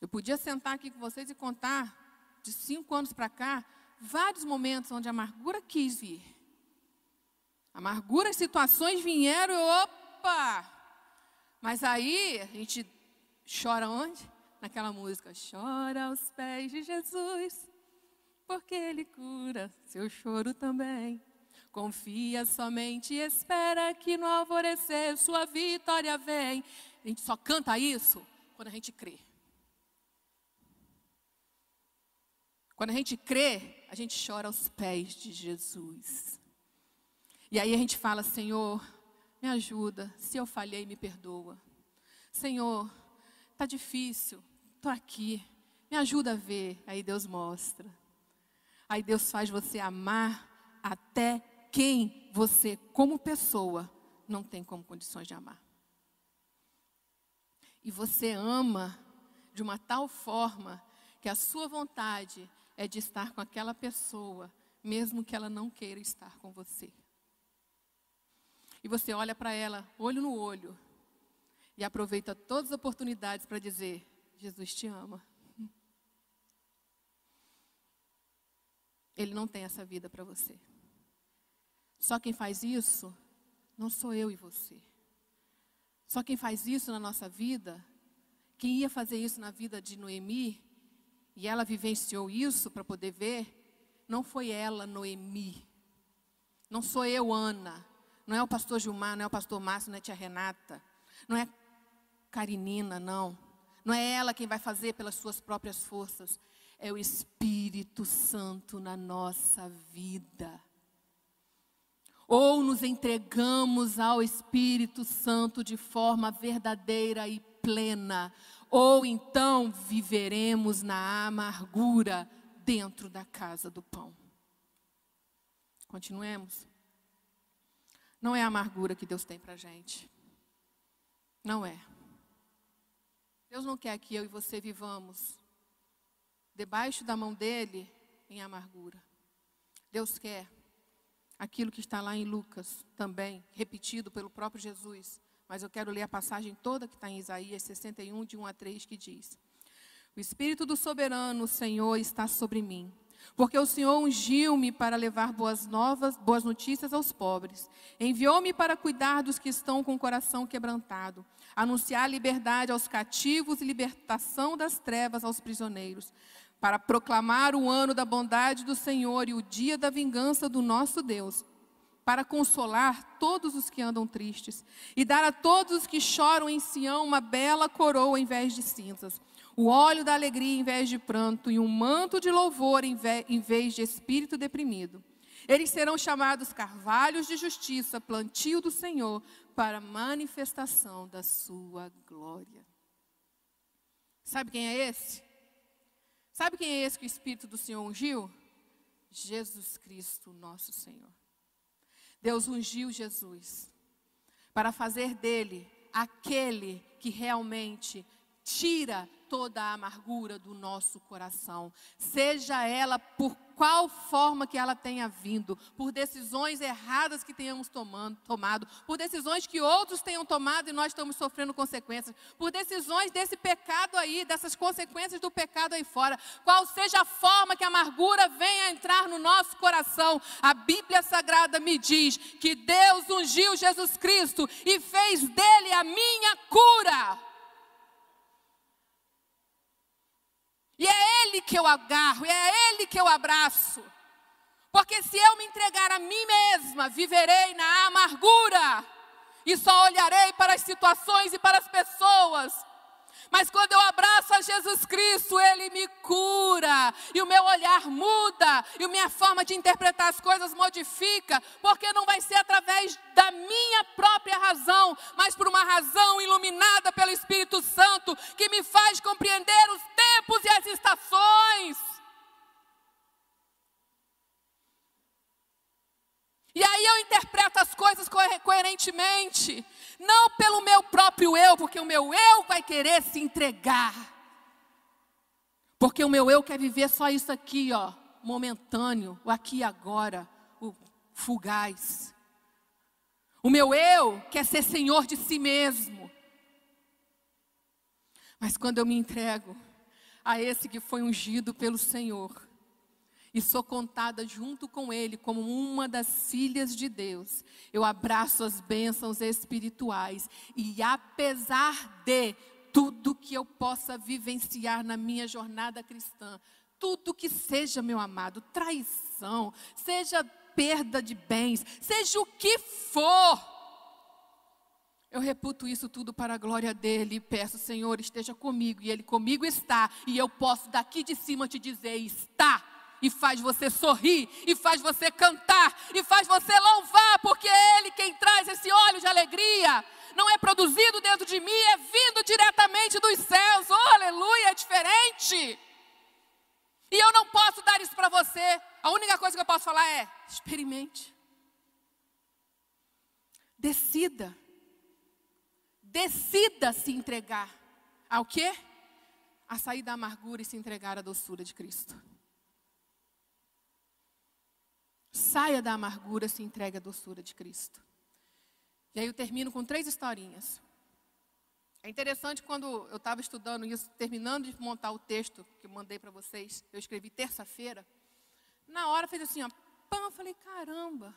Eu podia sentar aqui com vocês e contar, de cinco anos para cá, vários momentos onde a amargura quis vir. Amargura, situações vieram opa! Mas aí a gente chora onde? Naquela música, chora aos pés de Jesus, porque Ele cura seu choro também. Confia somente e espera que no alvorecer sua vitória vem. A gente só canta isso quando a gente crê. Quando a gente crê, a gente chora aos pés de Jesus. E aí a gente fala: Senhor, me ajuda. Se eu falhei, me perdoa. Senhor, está difícil, estou aqui. Me ajuda a ver. Aí Deus mostra. Aí Deus faz você amar até quem você, como pessoa, não tem como condições de amar. E você ama de uma tal forma que a sua vontade é de estar com aquela pessoa, mesmo que ela não queira estar com você. E você olha para ela, olho no olho, e aproveita todas as oportunidades para dizer: Jesus te ama. Ele não tem essa vida para você. Só quem faz isso não sou eu e você. Só quem faz isso na nossa vida, quem ia fazer isso na vida de Noemi, e ela vivenciou isso para poder ver, não foi ela, Noemi. Não sou eu, Ana. Não é o pastor Gilmar, não é o pastor Márcio, não é a tia Renata. Não é Carinina, não. Não é ela quem vai fazer pelas suas próprias forças. É o Espírito Santo na nossa vida. ou nos entregamos ao Espírito Santo de forma verdadeira e plena, ou então viveremos na amargura dentro da casa do pão. Continuemos. Não é a amargura que Deus tem para gente. Não é. Deus não quer que eu e você vivamos debaixo da mão dele em amargura. Deus quer aquilo que está lá em Lucas também, repetido pelo próprio Jesus. Mas eu quero ler a passagem toda que está em Isaías 61, de 1 a 3, que diz: O Espírito do soberano, Senhor, está sobre mim porque o Senhor ungiu-me para levar boas novas, boas notícias aos pobres. Enviou-me para cuidar dos que estão com o coração quebrantado, anunciar liberdade aos cativos e libertação das trevas aos prisioneiros, para proclamar o ano da bondade do Senhor e o dia da vingança do nosso Deus, para consolar todos os que andam tristes e dar a todos os que choram em Sião uma bela coroa em vez de cinzas o óleo da alegria em vez de pranto e um manto de louvor em vez de espírito deprimido. Eles serão chamados carvalhos de justiça, plantio do Senhor, para manifestação da sua glória. Sabe quem é esse? Sabe quem é esse que o Espírito do Senhor ungiu? Jesus Cristo, nosso Senhor. Deus ungiu Jesus para fazer dele aquele que realmente tira toda a amargura do nosso coração, seja ela por qual forma que ela tenha vindo, por decisões erradas que tenhamos tomando, tomado, por decisões que outros tenham tomado e nós estamos sofrendo consequências, por decisões desse pecado aí, dessas consequências do pecado aí fora, qual seja a forma que a amargura venha entrar no nosso coração, a Bíblia Sagrada me diz que Deus ungiu Jesus Cristo e fez dele a minha cura. E é Ele que eu agarro, é Ele que eu abraço. Porque se eu me entregar a mim mesma, viverei na amargura. E só olharei para as situações e para as pessoas mas quando eu abraço a Jesus Cristo, Ele me cura. E o meu olhar muda. E a minha forma de interpretar as coisas modifica. Porque não vai ser através da minha própria razão, mas por uma razão iluminada pelo Espírito Santo, que me faz compreender os tempos e as estações. E aí eu interpreto as coisas coerentemente, não pelo meu próprio eu, porque o meu eu vai querer se entregar. Porque o meu eu quer viver só isso aqui, ó, momentâneo, o aqui e agora, o fugaz. O meu eu quer ser senhor de si mesmo. Mas quando eu me entrego a esse que foi ungido pelo Senhor, e sou contada junto com Ele como uma das filhas de Deus. Eu abraço as bênçãos espirituais e, apesar de tudo que eu possa vivenciar na minha jornada cristã, tudo que seja, meu amado, traição, seja perda de bens, seja o que for, eu reputo isso tudo para a glória dele e peço, Senhor, esteja comigo, e Ele comigo está, e eu posso daqui de cima te dizer: está e faz você sorrir, e faz você cantar, e faz você louvar, porque é Ele quem traz esse óleo de alegria. Não é produzido dentro de mim, é vindo diretamente dos céus. Oh, aleluia, é diferente. E eu não posso dar isso para você. A única coisa que eu posso falar é: experimente. Decida. Decida se entregar ao quê? A sair da amargura e se entregar à doçura de Cristo. Saia da amargura, se entregue à doçura de Cristo. E aí eu termino com três historinhas. É interessante quando eu estava estudando isso, terminando de montar o texto que eu mandei para vocês, eu escrevi terça-feira. Na hora fez assim, ó, eu falei, caramba,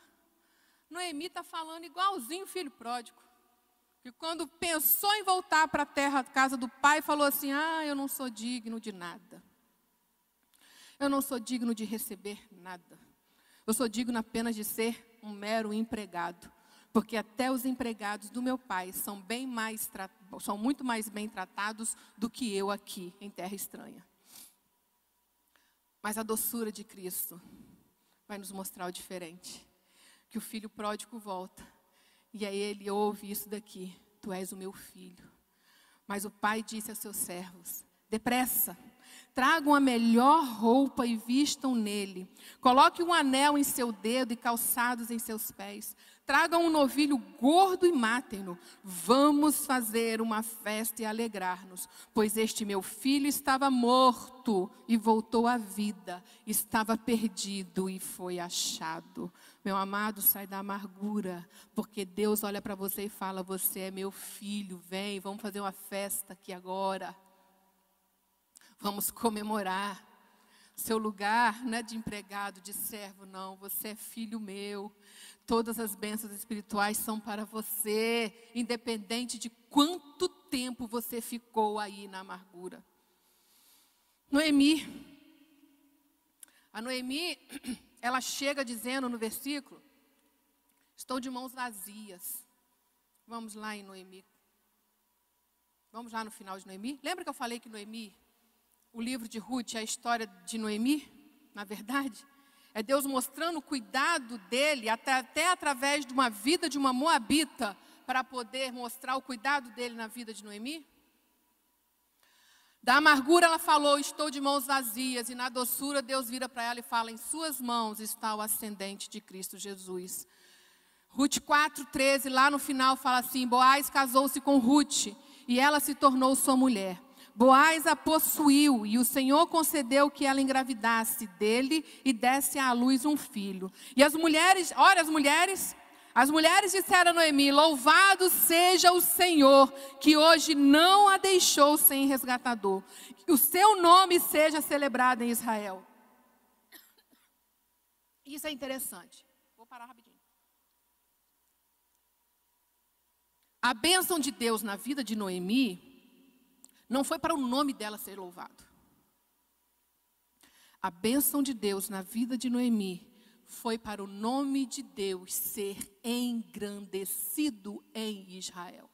Noemi está falando igualzinho o filho pródigo. Que quando pensou em voltar para a terra, casa do pai, falou assim: Ah, eu não sou digno de nada. Eu não sou digno de receber nada. Eu sou digno apenas de ser um mero empregado, porque até os empregados do meu pai são bem mais são muito mais bem tratados do que eu aqui em terra estranha. Mas a doçura de Cristo vai nos mostrar o diferente. que o filho pródigo volta. E aí ele ouve isso daqui: Tu és o meu filho. Mas o pai disse aos seus servos: Depressa, Tragam a melhor roupa e vistam nele. Coloque um anel em seu dedo e calçados em seus pés. Tragam um novilho gordo e matem-no. Vamos fazer uma festa e alegrar-nos, pois este meu filho estava morto e voltou à vida, estava perdido e foi achado. Meu amado, sai da amargura, porque Deus olha para você e fala: Você é meu filho, vem, vamos fazer uma festa aqui agora. Vamos comemorar. Seu lugar não é de empregado, de servo, não. Você é filho meu. Todas as bênçãos espirituais são para você, independente de quanto tempo você ficou aí na amargura. Noemi. A Noemi, ela chega dizendo no versículo: Estou de mãos vazias. Vamos lá em Noemi. Vamos lá no final de Noemi. Lembra que eu falei que Noemi o livro de Ruth é a história de Noemi, na verdade. É Deus mostrando o cuidado dele, até, até através de uma vida de uma moabita, para poder mostrar o cuidado dele na vida de Noemi. Da amargura ela falou: Estou de mãos vazias. E na doçura Deus vira para ela e fala: Em suas mãos está o ascendente de Cristo Jesus. Ruth 4,13, lá no final, fala assim: Boaz casou-se com Ruth e ela se tornou sua mulher. Boaz a possuiu e o Senhor concedeu que ela engravidasse dele e desse à luz um filho. E as mulheres, olha as mulheres, as mulheres disseram a Noemi: Louvado seja o Senhor, que hoje não a deixou sem resgatador. Que o seu nome seja celebrado em Israel. Isso é interessante. Vou parar rapidinho. A bênção de Deus na vida de Noemi não foi para o nome dela ser louvado. A bênção de Deus na vida de Noemi foi para o nome de Deus ser engrandecido em Israel.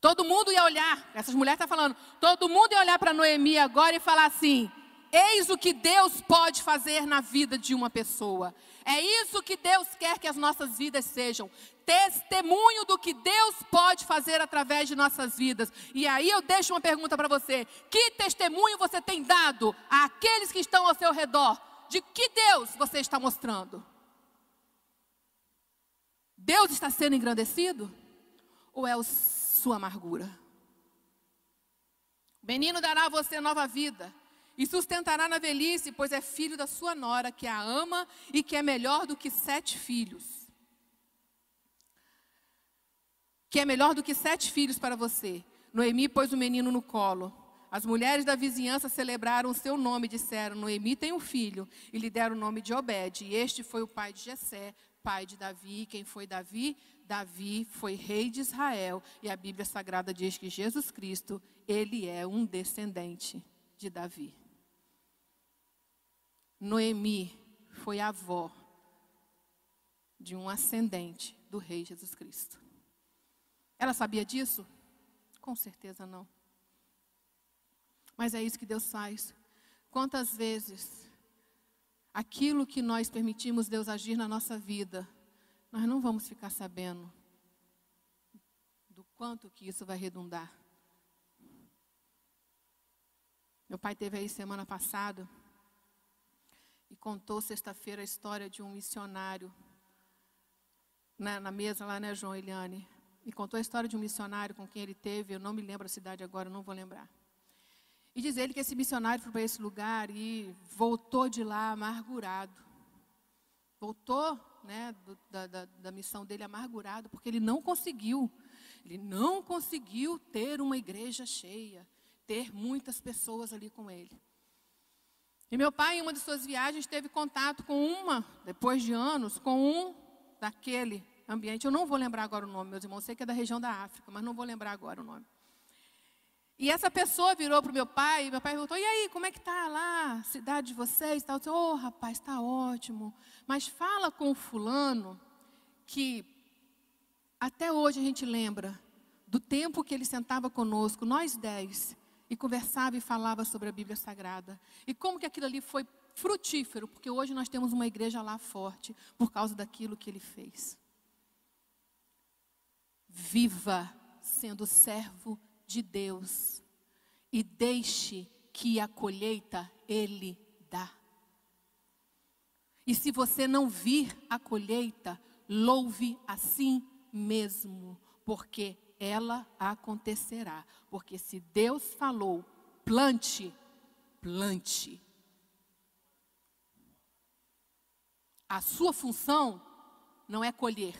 Todo mundo ia olhar, essas mulheres estão falando, todo mundo ia olhar para Noemi agora e falar assim: eis o que Deus pode fazer na vida de uma pessoa. É isso que Deus quer que as nossas vidas sejam. Testemunho do que Deus pode fazer através de nossas vidas. E aí eu deixo uma pergunta para você: que testemunho você tem dado àqueles que estão ao seu redor? De que Deus você está mostrando? Deus está sendo engrandecido? Ou é a sua amargura? O menino dará a você nova vida e sustentará na velhice, pois é filho da sua nora, que a ama e que é melhor do que sete filhos. Que é melhor do que sete filhos para você. Noemi pôs o menino no colo. As mulheres da vizinhança celebraram o seu nome e disseram: Noemi tem um filho, e lhe deram o nome de Obed. E este foi o pai de Jessé, pai de Davi. Quem foi Davi? Davi foi rei de Israel. E a Bíblia Sagrada diz que Jesus Cristo, ele é um descendente de Davi. Noemi foi avó de um ascendente do rei Jesus Cristo. Ela sabia disso? Com certeza não. Mas é isso que Deus faz. Quantas vezes aquilo que nós permitimos Deus agir na nossa vida, nós não vamos ficar sabendo do quanto que isso vai redundar. Meu pai teve aí semana passada e contou sexta-feira a história de um missionário na, na, mesa lá, né, João Eliane? E contou a história de um missionário com quem ele teve, eu não me lembro a cidade agora, não vou lembrar. E diz ele que esse missionário foi para esse lugar e voltou de lá amargurado. Voltou né, do, da, da, da missão dele amargurado, porque ele não conseguiu. Ele não conseguiu ter uma igreja cheia, ter muitas pessoas ali com ele. E meu pai, em uma de suas viagens, teve contato com uma, depois de anos, com um daquele ambiente. Eu não vou lembrar agora o nome, meus irmãos, sei que é da região da África, mas não vou lembrar agora o nome. E essa pessoa virou para o meu pai, e meu pai perguntou, e aí, como é que está lá, cidade de vocês? Eu oh, rapaz, está ótimo. Mas fala com o fulano que até hoje a gente lembra do tempo que ele sentava conosco, nós dez, e conversava e falava sobre a Bíblia Sagrada. E como que aquilo ali foi frutífero, porque hoje nós temos uma igreja lá forte por causa daquilo que ele fez. Viva sendo servo de Deus e deixe que a colheita ele dá. E se você não vir a colheita, louve assim mesmo, porque ela acontecerá. Porque se Deus falou, plante, plante. A sua função não é colher.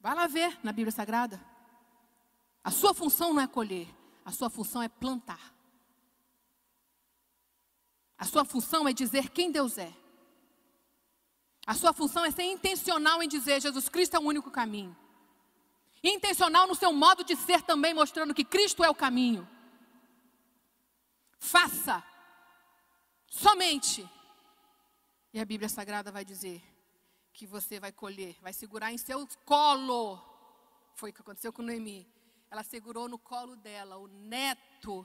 Vai lá ver na Bíblia Sagrada. A sua função não é colher, a sua função é plantar. A sua função é dizer quem Deus é. A sua função é ser intencional em dizer Jesus Cristo é o único caminho. Intencional no seu modo de ser também, mostrando que Cristo é o caminho. Faça. Somente e a Bíblia Sagrada vai dizer que você vai colher, vai segurar em seu colo. Foi o que aconteceu com Noemi. Ela segurou no colo dela o neto,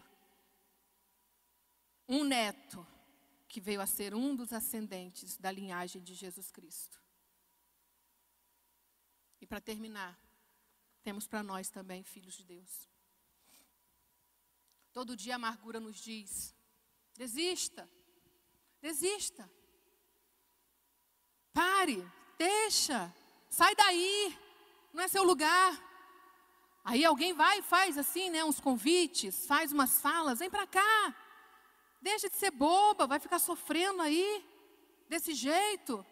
um neto, que veio a ser um dos ascendentes da linhagem de Jesus Cristo. E para terminar, temos para nós também, filhos de Deus. Todo dia a amargura nos diz: desista, desista. Pare, deixa, sai daí, não é seu lugar. Aí alguém vai e faz assim, né, uns convites, faz umas falas, vem para cá. Deixa de ser boba, vai ficar sofrendo aí, desse jeito.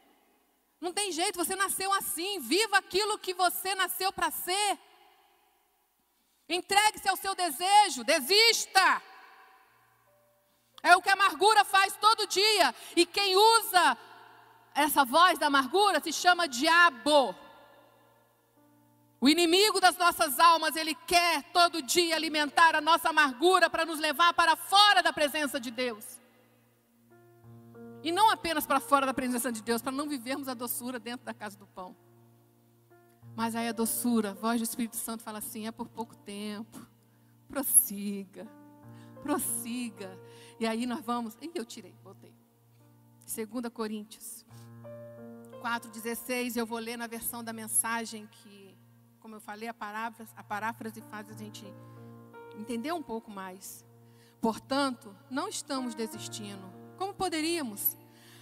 Não tem jeito, você nasceu assim, viva aquilo que você nasceu para ser. Entregue-se ao seu desejo, desista. É o que a amargura faz todo dia. E quem usa essa voz da amargura se chama diabo. O inimigo das nossas almas, ele quer todo dia alimentar a nossa amargura para nos levar para fora da presença de Deus. E não apenas para fora da presença de Deus, para não vivermos a doçura dentro da casa do pão. Mas aí a doçura, a voz do Espírito Santo fala assim: é por pouco tempo, prossiga, prossiga. E aí nós vamos. Ih, eu tirei, voltei. 2 Coríntios 4,16, eu vou ler na versão da mensagem que, como eu falei, a paráfrase, a paráfrase faz a gente entender um pouco mais. Portanto, não estamos desistindo. Como poderíamos?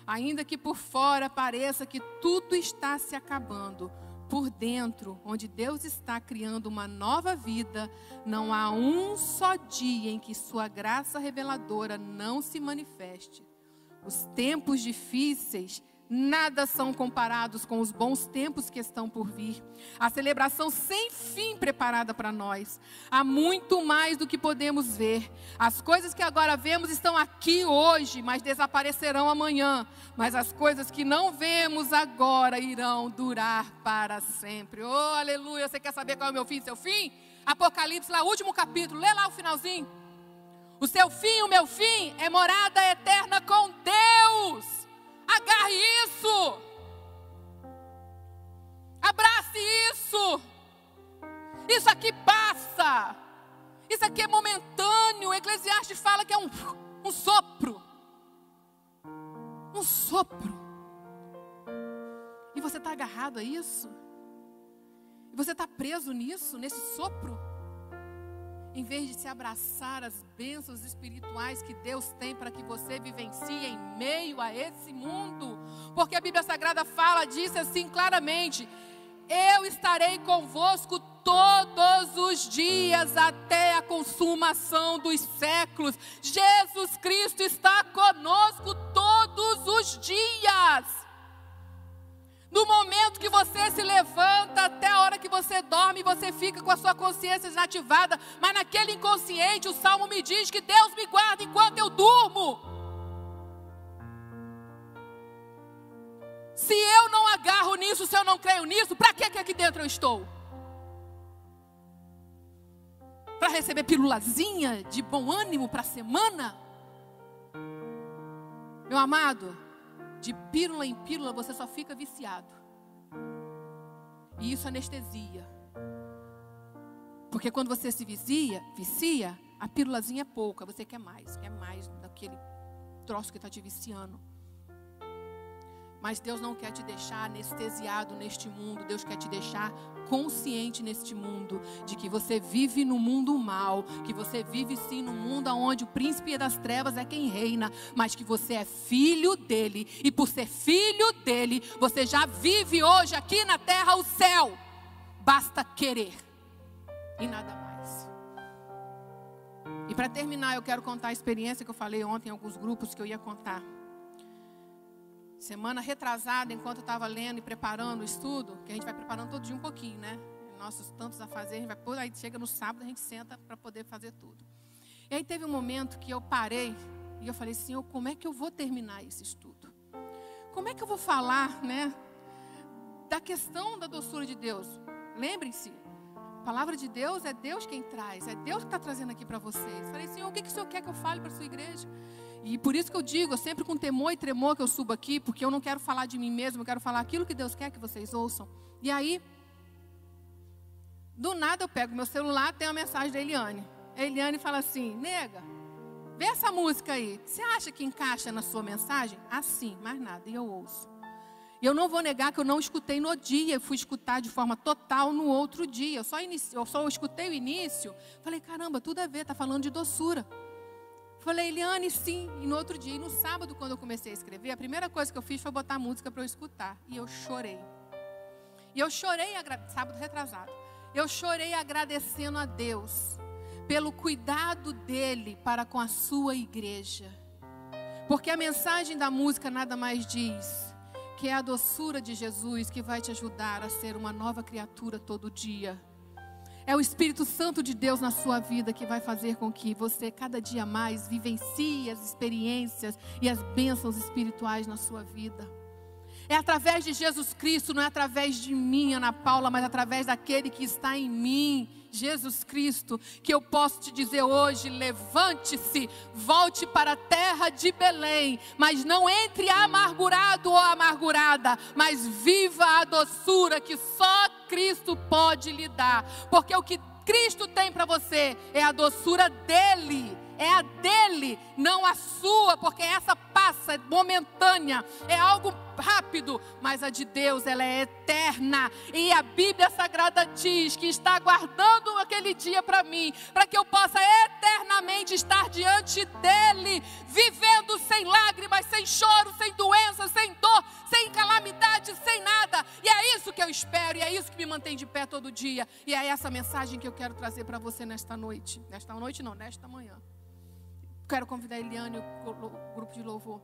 Ainda que por fora pareça que tudo está se acabando, por dentro, onde Deus está criando uma nova vida, não há um só dia em que Sua graça reveladora não se manifeste. Os tempos difíceis nada são comparados com os bons tempos que estão por vir. A celebração sem fim preparada para nós. Há muito mais do que podemos ver. As coisas que agora vemos estão aqui hoje, mas desaparecerão amanhã. Mas as coisas que não vemos agora irão durar para sempre. Oh, aleluia! Você quer saber qual é o meu fim? Seu fim? Apocalipse, lá, último capítulo. Lê lá o finalzinho. O seu fim, o meu fim, é morada eterna com Deus. Agarre isso. Abrace isso. Isso aqui passa. Isso aqui é momentâneo. O Eclesiastes fala que é um, um sopro. Um sopro. E você está agarrado a isso? E você está preso nisso, nesse sopro? Em vez de se abraçar as bênçãos espirituais que Deus tem para que você vivencie em meio a esse mundo. Porque a Bíblia Sagrada fala disso assim claramente: Eu estarei convosco todos os dias até a consumação dos séculos. Jesus Cristo está conosco todos os dias. Do momento que você se levanta até a hora que você dorme, você fica com a sua consciência desativada. Mas naquele inconsciente, o salmo me diz que Deus me guarda enquanto eu durmo. Se eu não agarro nisso, se eu não creio nisso, para que, aqui dentro eu estou? Para receber pílulazinha de bom ânimo para a semana? Meu amado, de pílula em pílula, você só fica viciado. E isso anestesia. Porque quando você se vicia, vicia, a pílulazinha é pouca, você quer mais, quer mais daquele troço que está te viciando. Mas Deus não quer te deixar anestesiado neste mundo, Deus quer te deixar consciente neste mundo de que você vive no mundo mal, que você vive sim no mundo onde o príncipe das trevas é quem reina, mas que você é filho dele e por ser filho dele, você já vive hoje aqui na terra o céu. Basta querer e nada mais. E para terminar, eu quero contar a experiência que eu falei ontem em alguns grupos que eu ia contar. Semana retrasada, enquanto eu estava lendo e preparando o estudo, que a gente vai preparando todo dia um pouquinho, né? Nossos tantos a fazer, a gente vai por aí chega no sábado, a gente senta para poder fazer tudo. E aí teve um momento que eu parei e eu falei, Senhor, como é que eu vou terminar esse estudo? Como é que eu vou falar, né? Da questão da doçura de Deus. Lembrem-se, a palavra de Deus é Deus quem traz, é Deus que está trazendo aqui para vocês. Falei, Senhor, o que, que o Senhor quer que eu fale para a sua igreja? E por isso que eu digo, sempre com temor e tremor que eu subo aqui, porque eu não quero falar de mim mesmo, eu quero falar aquilo que Deus quer que vocês ouçam. E aí, do nada eu pego meu celular, tem uma mensagem da Eliane. A Eliane fala assim: nega, vê essa música aí. Você acha que encaixa na sua mensagem? Assim, mais nada. E eu ouço. E eu não vou negar que eu não escutei no dia, fui escutar de forma total no outro dia. Eu só, inici... eu só escutei o início. Falei, caramba, tudo a ver, está falando de doçura. Falei, Eliane, sim. E no outro dia, e no sábado, quando eu comecei a escrever, a primeira coisa que eu fiz foi botar música para eu escutar. E eu chorei. E eu chorei, sábado retrasado. Eu chorei agradecendo a Deus pelo cuidado dele para com a sua igreja. Porque a mensagem da música nada mais diz que é a doçura de Jesus que vai te ajudar a ser uma nova criatura todo dia. É o Espírito Santo de Deus na sua vida que vai fazer com que você cada dia mais vivencie as experiências e as bênçãos espirituais na sua vida. É através de Jesus Cristo, não é através de mim, Ana Paula, mas através daquele que está em mim, Jesus Cristo, que eu posso te dizer hoje: levante-se, volte para a terra de Belém, mas não entre amargurado ou amargurada, mas viva a doçura que só Cristo pode lhe dar, porque o que Cristo tem para você é a doçura dele é a dele, não a sua, porque essa passa, é momentânea, é algo rápido, mas a de Deus, ela é eterna. E a Bíblia Sagrada diz que está aguardando aquele dia para mim, para que eu possa eternamente estar diante dele, vivendo sem lágrimas, sem choro, sem doença, sem dor, sem calamidade, sem nada. E é isso que eu espero, e é isso que me mantém de pé todo dia. E é essa mensagem que eu quero trazer para você nesta noite. Nesta noite não, nesta manhã. Quero convidar a Eliane e o grupo de louvor.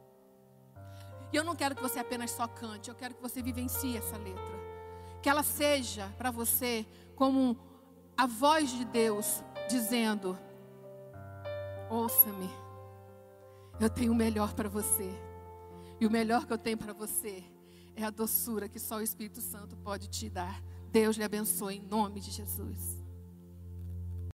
E eu não quero que você apenas só cante, eu quero que você vivencie essa letra. Que ela seja para você como a voz de Deus dizendo: Ouça-me, eu tenho o melhor para você. E o melhor que eu tenho para você é a doçura que só o Espírito Santo pode te dar. Deus lhe abençoe em nome de Jesus.